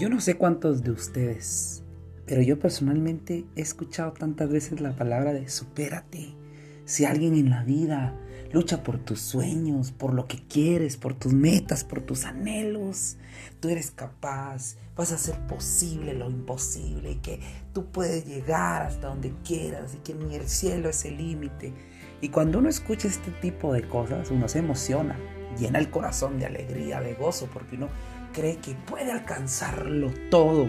Yo no sé cuántos de ustedes, pero yo personalmente he escuchado tantas veces la palabra de supérate. Si alguien en la vida lucha por tus sueños, por lo que quieres, por tus metas, por tus anhelos, tú eres capaz, vas a hacer posible lo imposible que tú puedes llegar hasta donde quieras y que ni el cielo es el límite. Y cuando uno escucha este tipo de cosas, uno se emociona, llena el corazón de alegría, de gozo, porque uno cree que puede alcanzarlo todo.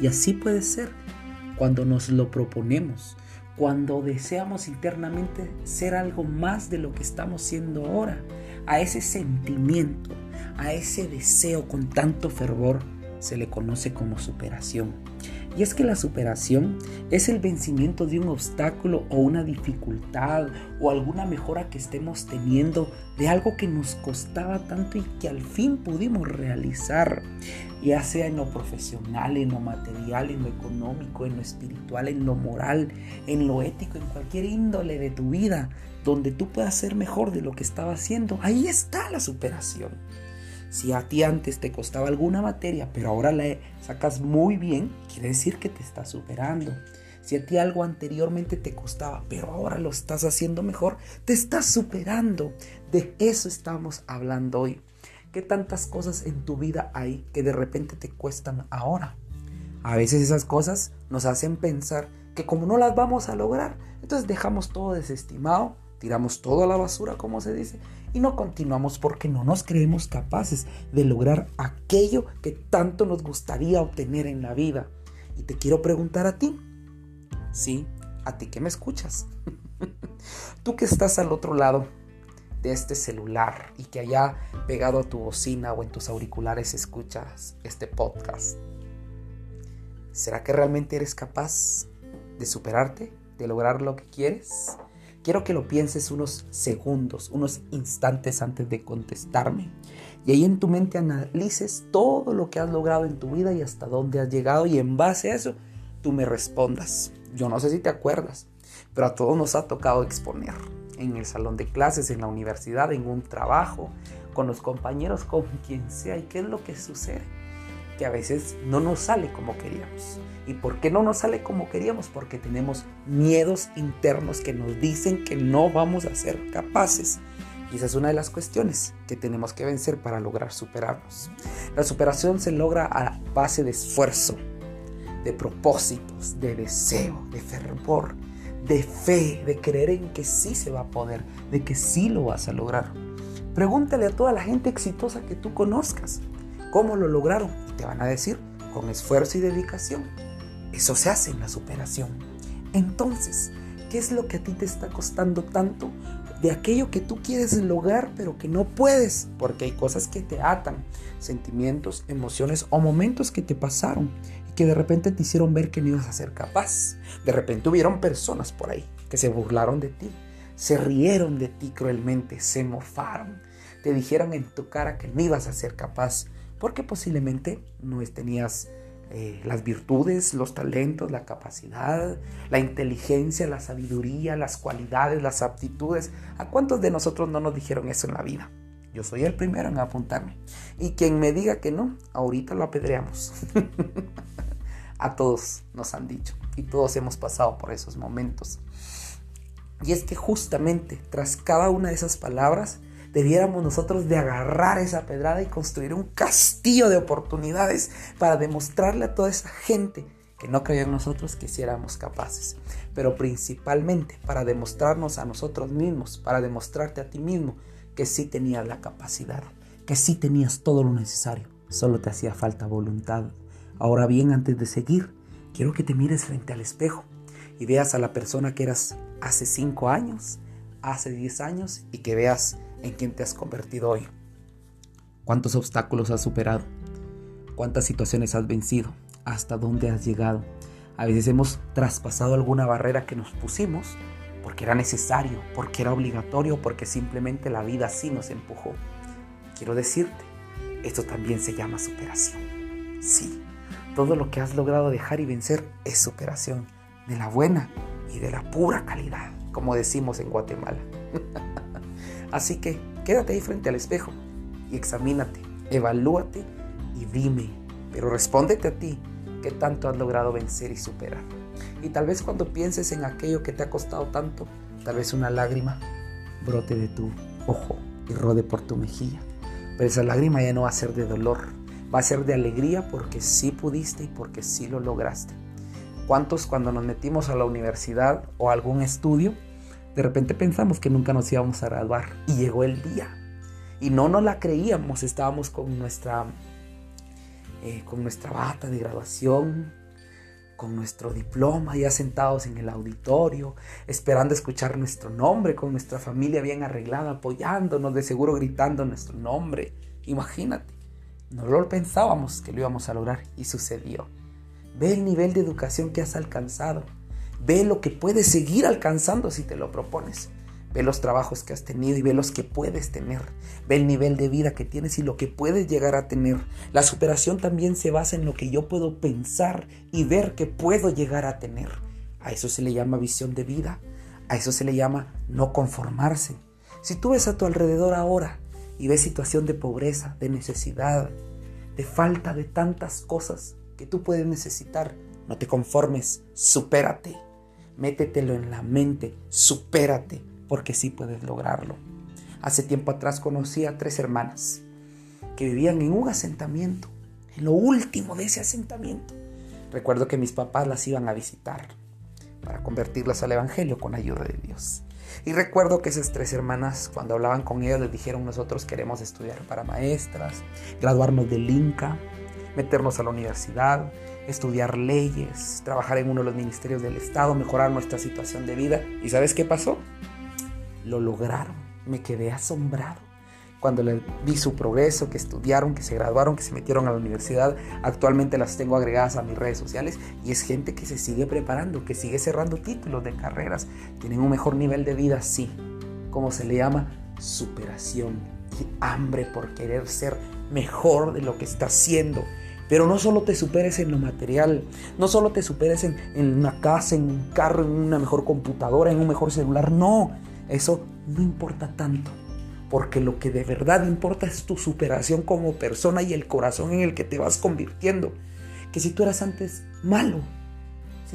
Y así puede ser cuando nos lo proponemos, cuando deseamos internamente ser algo más de lo que estamos siendo ahora, a ese sentimiento, a ese deseo con tanto fervor, se le conoce como superación. Y es que la superación es el vencimiento de un obstáculo o una dificultad o alguna mejora que estemos teniendo de algo que nos costaba tanto y que al fin pudimos realizar, ya sea en lo profesional, en lo material, en lo económico, en lo espiritual, en lo moral, en lo ético, en cualquier índole de tu vida, donde tú puedas ser mejor de lo que estaba haciendo. Ahí está la superación. Si a ti antes te costaba alguna materia, pero ahora la sacas muy bien, quiere decir que te estás superando. Si a ti algo anteriormente te costaba, pero ahora lo estás haciendo mejor, te estás superando. De eso estamos hablando hoy. ¿Qué tantas cosas en tu vida hay que de repente te cuestan ahora? A veces esas cosas nos hacen pensar que como no las vamos a lograr, entonces dejamos todo desestimado tiramos todo a la basura, como se dice, y no continuamos porque no nos creemos capaces de lograr aquello que tanto nos gustaría obtener en la vida. Y te quiero preguntar a ti, sí, a ti que me escuchas, tú que estás al otro lado de este celular y que allá pegado a tu bocina o en tus auriculares escuchas este podcast, ¿será que realmente eres capaz de superarte, de lograr lo que quieres? Quiero que lo pienses unos segundos, unos instantes antes de contestarme. Y ahí en tu mente analices todo lo que has logrado en tu vida y hasta dónde has llegado. Y en base a eso, tú me respondas. Yo no sé si te acuerdas, pero a todos nos ha tocado exponer. En el salón de clases, en la universidad, en un trabajo, con los compañeros, con quien sea. ¿Y qué es lo que sucede? Que a veces no nos sale como queríamos. ¿Y por qué no nos sale como queríamos? Porque tenemos miedos internos que nos dicen que no vamos a ser capaces. Y es una de las cuestiones que tenemos que vencer para lograr superarnos. La superación se logra a base de esfuerzo, de propósitos, de deseo, de fervor, de fe, de creer en que sí se va a poder, de que sí lo vas a lograr. Pregúntale a toda la gente exitosa que tú conozcas. ¿Cómo lo lograron? Te van a decir, con esfuerzo y dedicación. Eso se hace en la superación. Entonces, ¿qué es lo que a ti te está costando tanto de aquello que tú quieres lograr pero que no puedes? Porque hay cosas que te atan, sentimientos, emociones o momentos que te pasaron y que de repente te hicieron ver que no ibas a ser capaz. De repente hubieron personas por ahí que se burlaron de ti, se rieron de ti cruelmente, se mofaron, te dijeron en tu cara que no ibas a ser capaz porque posiblemente no tenías eh, las virtudes, los talentos, la capacidad, la inteligencia, la sabiduría, las cualidades, las aptitudes. ¿A cuántos de nosotros no nos dijeron eso en la vida? Yo soy el primero en apuntarme. Y quien me diga que no, ahorita lo apedreamos. A todos nos han dicho y todos hemos pasado por esos momentos. Y es que justamente tras cada una de esas palabras debiéramos nosotros de agarrar esa pedrada y construir un castillo de oportunidades para demostrarle a toda esa gente que no creyó en nosotros que hiciéramos capaces, pero principalmente para demostrarnos a nosotros mismos, para demostrarte a ti mismo que sí tenías la capacidad, que sí tenías todo lo necesario, solo te hacía falta voluntad. Ahora bien, antes de seguir, quiero que te mires frente al espejo y veas a la persona que eras hace 5 años, hace 10 años y que veas en quien te has convertido hoy. ¿Cuántos obstáculos has superado? ¿Cuántas situaciones has vencido? ¿Hasta dónde has llegado? A veces hemos traspasado alguna barrera que nos pusimos porque era necesario, porque era obligatorio, porque simplemente la vida así nos empujó. Quiero decirte, esto también se llama superación. Sí, todo lo que has logrado dejar y vencer es superación, de la buena y de la pura calidad, como decimos en Guatemala. Así que quédate ahí frente al espejo y examínate, evalúate y dime, Pero respóndete a ti, ¿qué tanto has logrado vencer y superar? Y tal vez cuando pienses en aquello que te ha costado tanto, tal vez una lágrima brote de tu ojo y rode por tu mejilla. Pero esa lágrima ya no va a ser de dolor, va a ser de alegría porque sí pudiste y porque sí lo lograste. ¿Cuántos cuando nos metimos a la universidad o algún estudio, de repente pensamos que nunca nos íbamos a graduar y llegó el día? Y no nos la creíamos, estábamos con nuestra, eh, con nuestra bata de graduación, con nuestro diploma, ya sentados en el auditorio, esperando escuchar nuestro nombre, con nuestra familia bien arreglada, apoyándonos, de seguro gritando nuestro nombre. Imagínate, no lo pensábamos que lo íbamos a lograr y sucedió. Ve el nivel de educación que has alcanzado. Ve lo que puedes seguir alcanzando si te lo propones. Ve los trabajos que has tenido y ve los que puedes tener. Ve el nivel de vida que tienes y lo que puedes llegar a tener. La superación también se basa en lo que yo puedo pensar y ver que puedo llegar a tener. A eso se le llama visión de vida. A eso se le llama no conformarse. Si tú ves a tu alrededor ahora y ves situación de pobreza, de necesidad, de falta de tantas cosas que tú puedes necesitar, no te conformes, supérate. Métetelo en la mente, supérate porque sí puedes lograrlo. Hace tiempo atrás conocí a tres hermanas que vivían en un asentamiento, en lo último de ese asentamiento. Recuerdo que mis papás las iban a visitar para convertirlas al Evangelio con ayuda de Dios. Y recuerdo que esas tres hermanas, cuando hablaban con ellas, les dijeron, nosotros queremos estudiar para maestras, graduarnos del INCA, meternos a la universidad, estudiar leyes, trabajar en uno de los ministerios del Estado, mejorar nuestra situación de vida. ¿Y sabes qué pasó? lo lograron. Me quedé asombrado cuando le vi su progreso, que estudiaron, que se graduaron, que se metieron a la universidad. Actualmente las tengo agregadas a mis redes sociales y es gente que se sigue preparando, que sigue cerrando títulos de carreras. Tienen un mejor nivel de vida, sí. Como se le llama, superación y hambre por querer ser mejor de lo que está haciendo. Pero no solo te superes en lo material, no solo te superes en, en una casa, en un carro, en una mejor computadora, en un mejor celular, no eso no importa tanto, porque lo que de verdad importa es tu superación como persona y el corazón en el que te vas convirtiendo. Que si tú eras antes malo,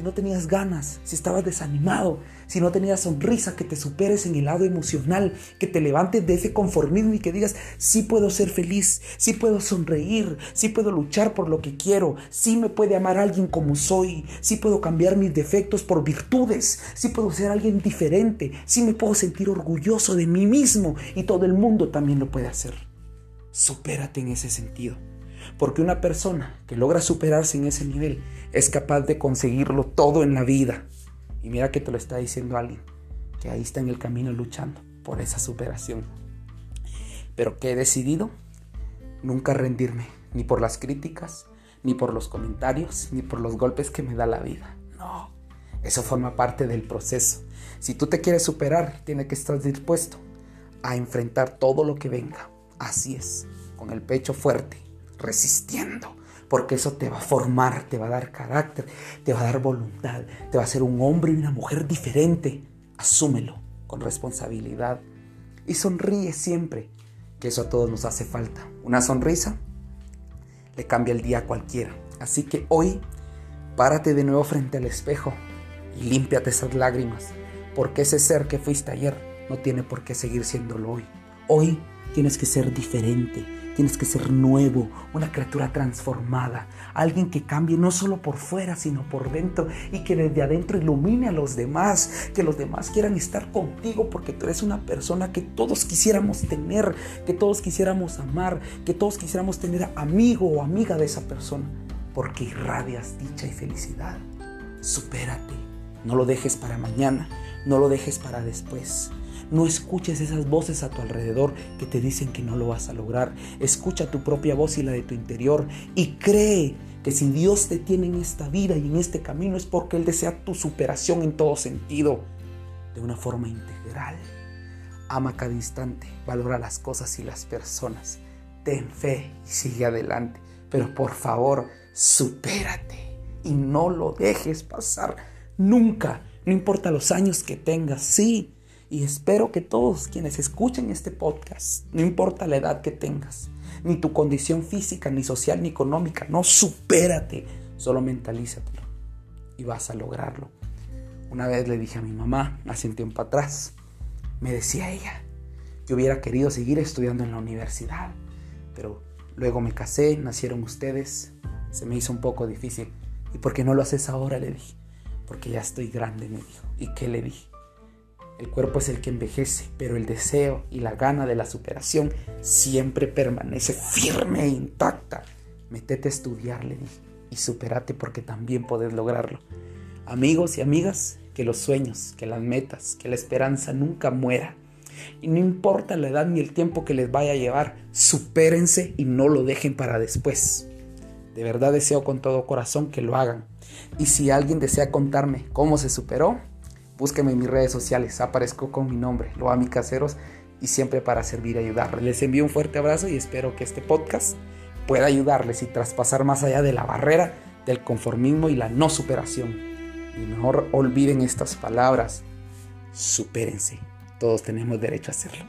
si no tenías ganas, si estabas desanimado, si no tenías sonrisa, que te superes en el lado emocional, que te levantes de ese conformismo y que digas, sí puedo ser feliz, sí puedo sonreír, sí puedo luchar por lo que quiero, sí me puede amar alguien como soy, sí puedo cambiar mis defectos por virtudes, sí puedo ser alguien diferente, sí me puedo sentir orgulloso de mí mismo y todo el mundo también lo puede hacer. Supérate en ese sentido. Porque una persona que logra superarse en ese nivel es capaz de conseguirlo todo en la vida. Y mira que te lo está diciendo alguien que ahí está en el camino luchando por esa superación. Pero que he decidido nunca rendirme, ni por las críticas, ni por los comentarios, ni por los golpes que me da la vida. No, eso forma parte del proceso. Si tú te quieres superar, tienes que estar dispuesto a enfrentar todo lo que venga. Así es, con el pecho fuerte resistiendo, porque eso te va a formar, te va a dar carácter, te va a dar voluntad, te va a hacer un hombre y una mujer diferente. Asúmelo con responsabilidad y sonríe siempre, que eso a todos nos hace falta. Una sonrisa le cambia el día a cualquiera. Así que hoy, párate de nuevo frente al espejo y límpiate esas lágrimas, porque ese ser que fuiste ayer no tiene por qué seguir siéndolo hoy. Hoy tienes que ser diferente, Tienes que ser nuevo, una criatura transformada, alguien que cambie no solo por fuera, sino por dentro y que desde adentro ilumine a los demás, que los demás quieran estar contigo porque tú eres una persona que todos quisiéramos tener, que todos quisiéramos amar, que todos quisiéramos tener amigo o amiga de esa persona, porque irradias dicha y felicidad. Supérate, no lo dejes para mañana, no lo dejes para después. No escuches esas voces a tu alrededor que te dicen que no lo vas a lograr. Escucha tu propia voz y la de tu interior y cree que si Dios te tiene en esta vida y en este camino es porque Él desea tu superación en todo sentido, de una forma integral. Ama cada instante, valora las cosas y las personas. Ten fe y sigue adelante. Pero por favor, supérate y no lo dejes pasar nunca. No importa los años que tengas, sí, Y espero que todos quienes escuchen este podcast, no importa la edad que tengas, ni tu condición física, ni social, ni económica, no supérate, solo mentalízatelo y vas a lograrlo. Una vez le dije a mi mamá, hace un tiempo atrás, me decía ella, yo hubiera querido seguir estudiando en la universidad, pero luego me casé, nacieron ustedes, se me hizo un poco difícil. ¿Y por qué no lo haces ahora? Le dije. Porque ya estoy grande, me dijo. ¿Y qué le dije? El cuerpo es el que envejece, pero el deseo y la gana de la superación siempre permanece firme e intacta. Métete a estudiar, le dije, y superate porque también podés lograrlo. Amigos y amigas, que los sueños, que las metas, que la esperanza nunca muera. Y no importa la edad ni el tiempo que les vaya a llevar, supérense y no lo dejen para después. De verdad deseo con todo corazón que lo hagan. Y si alguien desea contarme cómo se superó, búsqueme en mis redes sociales. Aparezco con mi nombre, Loami Caseros, y siempre para servir y ayudar. Les envío un fuerte abrazo y espero que este podcast pueda ayudarles y traspasar más allá de la barrera del conformismo y la no superación. Y mejor olviden estas palabras. Supérense. Todos tenemos derecho a hacerlo.